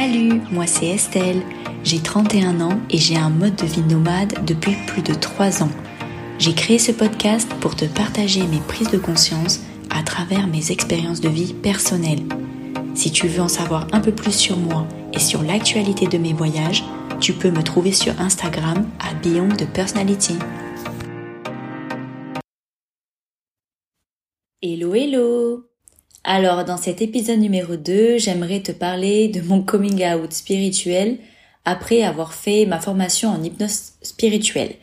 Salut, moi c'est Estelle. J'ai 31 ans et j'ai un mode de vie nomade depuis plus de 3 ans. J'ai créé ce podcast pour te partager mes prises de conscience à travers mes expériences de vie personnelles. Si tu veux en savoir un peu plus sur moi et sur l'actualité de mes voyages, tu peux me trouver sur Instagram à Beyond de Personality. Hello hello Alors dans cet épisode numéro 2, j'aimerais te parler de mon coming out spirituel après avoir fait ma formation en hypnose spirituelle.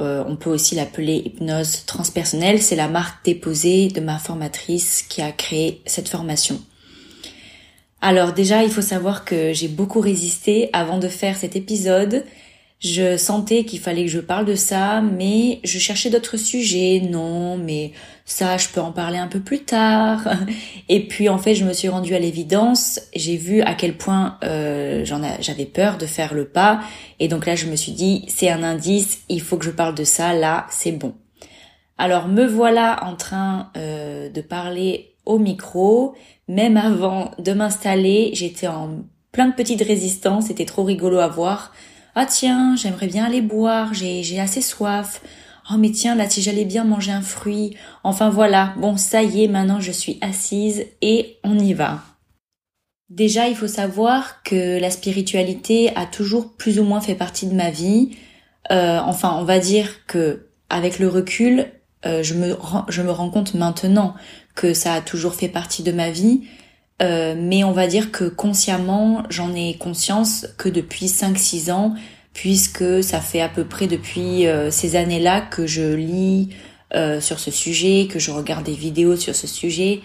Euh, on peut aussi l'appeler hypnose transpersonnelle, c'est la marque déposée de ma formatrice qui a créé cette formation. Alors déjà, il faut savoir que j'ai beaucoup résisté avant de faire cet épisode. Je sentais qu'il fallait que je parle de ça, mais je cherchais d'autres sujets. Non, mais ça, je peux en parler un peu plus tard. Et puis en fait, je me suis rendue à l'évidence. J'ai vu à quel point euh, j'avais peur de faire le pas. Et donc là, je me suis dit, c'est un indice. Il faut que je parle de ça. Là, c'est bon. Alors me voilà en train euh, de parler au micro. Même avant de m'installer, j'étais en plein de petites résistances. C'était trop rigolo à voir ah tiens, j'aimerais bien aller boire, j'ai, assez soif. Oh mais tiens, là si j'allais bien manger un fruit. Enfin voilà, bon ça y est, maintenant je suis assise et on y va. Déjà, il faut savoir que la spiritualité a toujours plus ou moins fait partie de ma vie. Euh, enfin, on va dire que avec le recul, euh, je me je me rends compte maintenant que ça a toujours fait partie de ma vie. Euh, mais on va dire que consciemment, j'en ai conscience que depuis 5-6 ans, puisque ça fait à peu près depuis euh, ces années-là que je lis euh, sur ce sujet, que je regarde des vidéos sur ce sujet.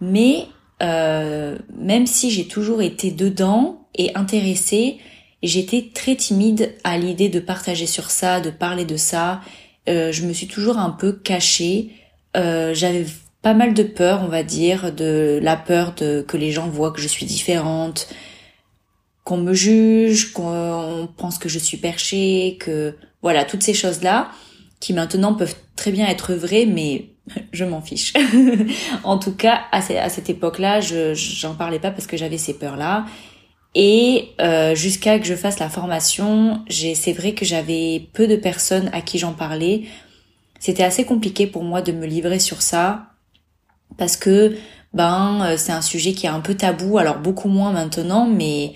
Mais même si j'ai toujours été dedans et intéressée, j'étais très timide à l'idée de partager sur ça, de parler de ça. je me suis toujours un peu cachée. J'avais pas mal de peur, on va dire, de la peur de que les gens voient que je suis différente, qu'on me juge, qu'on pense que je suis perchée, que voilà, toutes ces choses-là qui maintenant peuvent très bien être vraies, mais je m'en fiche. en tout cas, à, cette époque-là, je j'en parlais pas parce que j'avais ces peurs-là. Et euh, jusqu'à que je fasse la formation, c'est vrai que j'avais peu de personnes à qui j'en parlais. C'était assez compliqué pour moi de me livrer sur ça parce que ben euh, c'est un sujet qui est un peu tabou, alors beaucoup moins maintenant, mais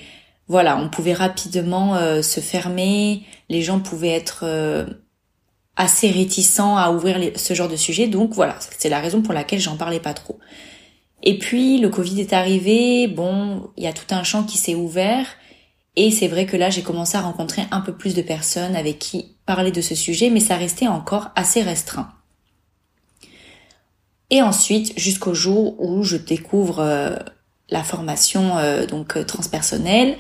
voilà, on pouvait rapidement euh, se fermer, les gens pouvaient être euh, assez réticents à ouvrir ce genre de sujet, donc voilà, c'est la raison pour laquelle j'en parlais pas trop. Et puis le Covid est arrivé, bon, il y a tout un champ qui s'est ouvert, et c'est vrai que là j'ai commencé à rencontrer un peu plus de personnes avec qui parler de ce sujet, mais ça restait encore assez restreint. Et ensuite, jusqu'au jour où je découvre euh, la formation euh, donc euh, transpersonnelle,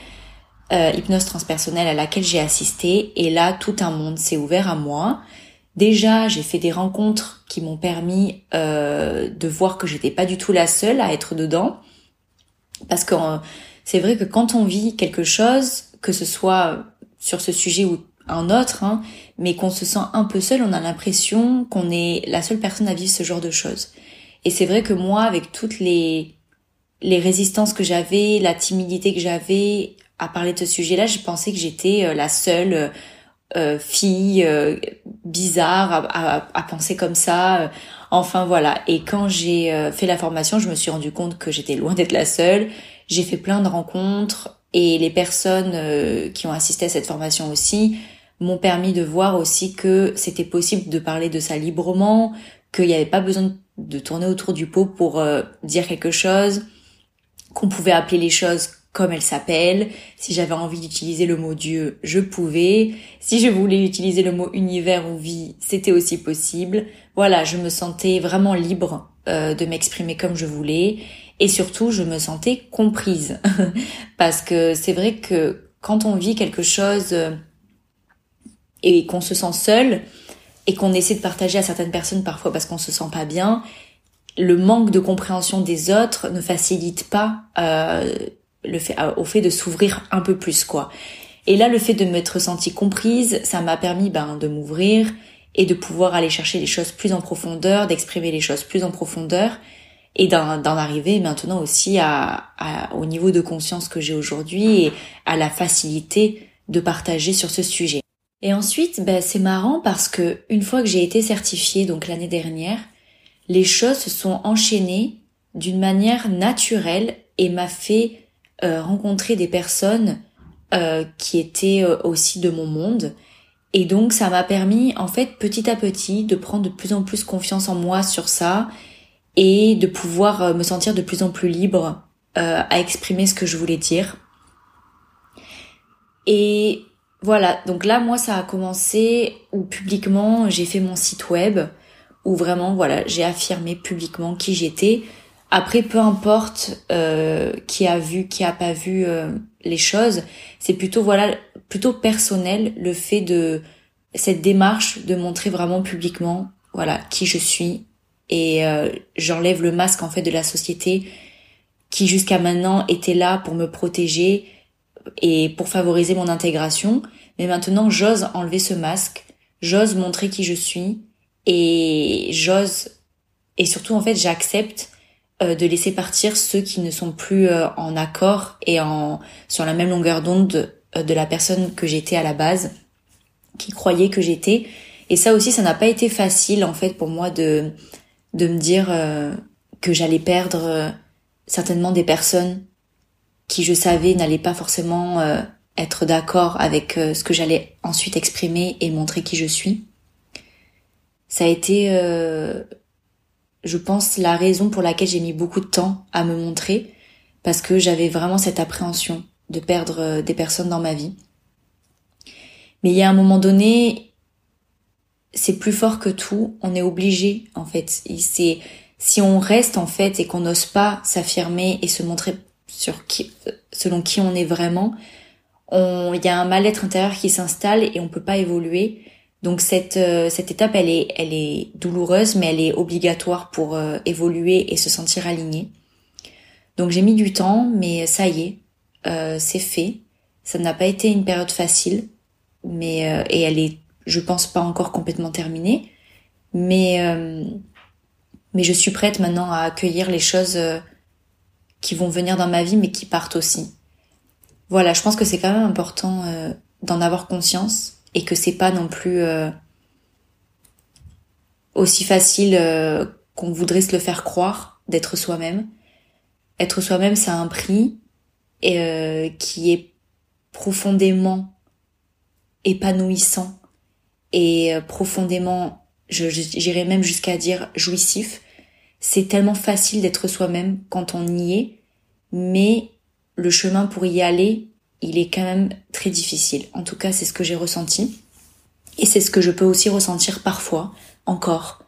hypnose transpersonnelle à laquelle j'ai assisté. Et là, tout un monde s'est ouvert à moi. Déjà, j'ai fait des rencontres qui m'ont permis de voir que j'étais pas du tout la seule à être dedans. Parce que c'est vrai que quand on vit quelque chose, que ce soit sur ce sujet ou un autre, hein, mais qu'on se sent un peu seul, on a l'impression qu'on est la seule personne à vivre ce genre de choses. Et c'est vrai que moi, avec toutes les les résistances que j'avais, la timidité que j'avais à parler de ce sujet-là, je pensais que j'étais euh, la seule euh, fille euh, bizarre à, à, à, penser comme ça. Enfin voilà. Et quand j'ai fait la formation, je me suis rendu compte que j'étais loin d'être la seule. J'ai fait plein de rencontres et les personnes qui ont assisté à cette formation aussi m'ont permis de voir aussi que c'était possible de parler de ça librement, qu'il n'y avait pas besoin de tourner autour du pot pour euh, dire quelque chose, qu'on pouvait appeler les choses comme elles s'appellent. Si j'avais envie d'utiliser le mot Dieu, je pouvais. Si je voulais utiliser le mot univers ou vie, c'était aussi possible. Voilà, je me sentais vraiment libre euh, de m'exprimer comme je voulais. Et surtout, je me sentais comprise. Parce que c'est vrai que quand on vit quelque chose euh, et qu'on se sent seul, et qu'on essaie de partager à certaines personnes parfois parce qu'on se sent pas bien, le manque de compréhension des autres ne facilite pas euh, le fait, euh, au fait de s'ouvrir un peu plus quoi. Et là, le fait de m'être sentie comprise, ça m'a permis ben, de m'ouvrir et de pouvoir aller chercher les choses plus en profondeur, d'exprimer les choses plus en profondeur. et d'en arriver maintenant aussi à, au niveau de conscience que j'ai aujourd'hui et à la facilité de partager sur ce sujet. Et ensuite, ben, c'est marrant parce que une fois que j'ai été certifiée, donc l'année dernière, les choses se sont enchaînées d'une manière naturelle et m'a fait euh, rencontrer des personnes euh, qui étaient euh, aussi de mon monde. Et donc ça m'a permis en fait petit à petit de prendre de plus en plus confiance en moi sur ça et de pouvoir me sentir de plus en plus libre à exprimer ce que je voulais dire. Et voilà, donc là moi ça a commencé où publiquement j'ai fait mon site web où vraiment voilà j'ai affirmé publiquement qui j'étais. Après peu importe euh, qui a vu, qui a pas vu euh, les choses, c'est plutôt voilà plutôt personnel le fait de cette démarche de montrer vraiment publiquement voilà qui je suis et euh, j'enlève le masque en fait de la société qui jusqu'à maintenant était là pour me protéger et pour favoriser mon intégration. Mais maintenant, j'ose enlever ce masque, j'ose montrer qui je suis et j'ose et surtout en fait, j'accepte euh, de laisser partir ceux qui ne sont plus euh, en accord et en sur la même longueur d'onde de la personne que j'étais à la base, qui croyait que j'étais. Et ça aussi, ça n'a pas été facile en fait pour moi de de me dire euh, que j'allais perdre euh, certainement des personnes qui je savais n'allaient pas forcément euh, être d'accord avec ce que j'allais ensuite exprimer et montrer qui je suis. Ça a été, je pense, la raison pour laquelle j'ai mis beaucoup de temps à me montrer, parce que j'avais vraiment cette appréhension de perdre des personnes dans ma vie. Mais il y a un moment donné, c'est plus fort que tout. On est obligé, en fait. C'est si on reste en fait et qu'on n'ose pas s'affirmer et se montrer sur qui, selon qui on est vraiment, il y a un mal-être intérieur qui s'installe et on peut pas évoluer. Donc cette euh, cette étape, elle est elle est douloureuse, mais elle est obligatoire pour euh, évoluer et se sentir aligné. Donc j'ai mis du temps, mais ça y est, euh, c'est fait. Ça n'a pas été une période facile, mais et elle est je pense pas encore complètement terminée, mais euh, mais je suis prête maintenant à accueillir les choses euh, qui vont venir dans ma vie, mais qui partent aussi. Voilà, je pense que c'est quand même important euh, d'en avoir conscience et que c'est pas non plus aussi facile qu'on voudrait se le faire croire d'être soi-même. Être soi-même, ça a un prix et, qui est profondément épanouissant et euh, profondément, j'irais même jusqu'à dire jouissif. C'est tellement facile d'être soi-même quand on y est, mais le chemin pour y aller, il est quand même très difficile. En tout cas, c'est ce que j'ai ressenti. Et c'est ce que je peux aussi ressentir parfois, encore.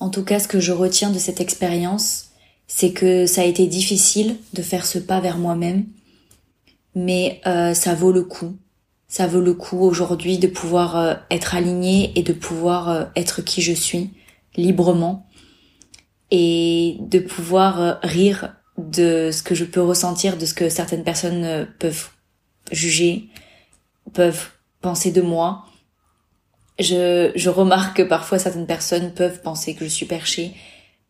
En tout cas, ce que je retiens de cette expérience, c'est que ça a été difficile de faire ce pas vers moi-même, mais euh, ça vaut le coup ça vaut le coup aujourd'hui de pouvoir euh, être aligné et de pouvoir euh, être qui je suis librement et de pouvoir euh, rire de ce que je peux ressentir, de ce que certaines personnes peuvent juger, peuvent penser de moi. Je, je remarque que parfois certaines personnes peuvent penser que je suis perchée,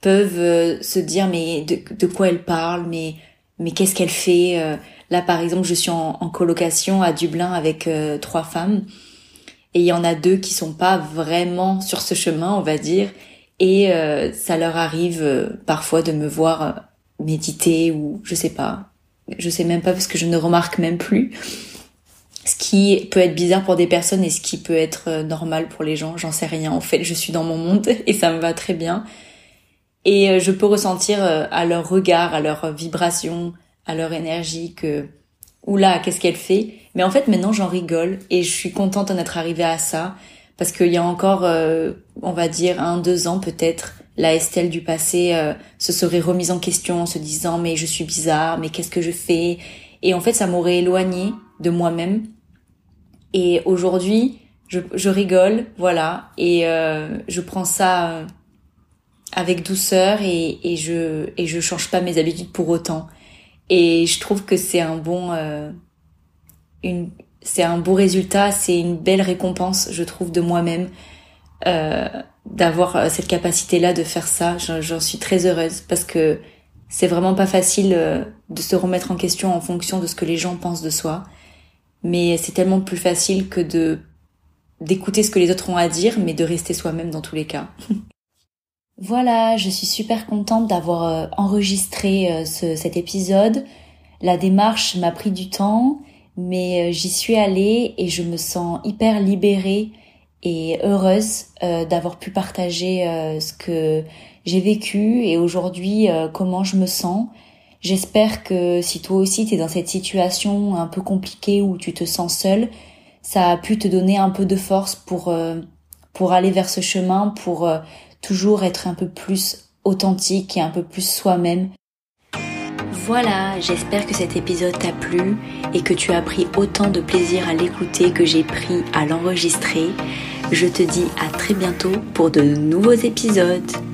peuvent se dire mais de, quoi elle parle, mais mais qu'est-ce qu'elle fait Là, par exemple, je suis en, colocation à Dublin avec euh, trois femmes et il y en a deux qui sont pas vraiment sur ce chemin, on va dire, et euh, ça leur arrive euh, parfois de me voir méditer ou je sais pas, je sais même pas parce que je ne remarque même plus. Ce qui peut être bizarre pour des personnes et ce qui peut être normal pour les gens, j'en sais rien. En fait, je suis dans mon monde et ça me va très bien. Et je peux ressentir à leur regard, à leur vibration, à leur énergie que oula qu'est-ce qu'elle fait? Mais en fait maintenant j'en rigole et je suis contente d'en être arrivée à ça parce qu'il y a encore euh, on va dire un deux ans peut-être la Estelle du passé euh, se serait remise en question en se disant mais je suis bizarre mais qu'est-ce que je fais? Et en fait ça m'aurait éloignée de moi-même. Et aujourd'hui je, je, rigole voilà. Et euh, je prends ça avec douceur et, et je et je change pas mes habitudes pour autant. Et je trouve que c'est un bon, euh, une, c'est un beau résultat, c'est une belle récompense, je trouve, de moi-même, euh, d'avoir cette capacité-là de faire ça. J'en suis très heureuse parce que c'est vraiment pas facile de se remettre en question en fonction de ce que les gens pensent de soi. Mais c'est tellement plus facile que de d'écouter ce que les autres ont à dire, mais de rester soi-même dans tous les cas. voilà, je suis super contente d'avoir enregistré cet épisode. La démarche m'a pris du temps, mais euh, j'y suis allée et je me sens hyper libérée et heureuse euh, d'avoir pu partager euh, ce que j'ai vécu et aujourd'hui comment je me sens. J'espère que si toi aussi tu es dans cette situation un peu compliquée où tu te sens seule, ça a pu te donner un peu de force pour pour aller vers ce chemin, pour toujours être un peu plus authentique et un peu plus soi-même voilà, j'espère que cet épisode t'a plu et que tu as pris autant de plaisir à l'écouter que j'ai pris à l'enregistrer. Je te dis à très bientôt pour de nouveaux épisodes.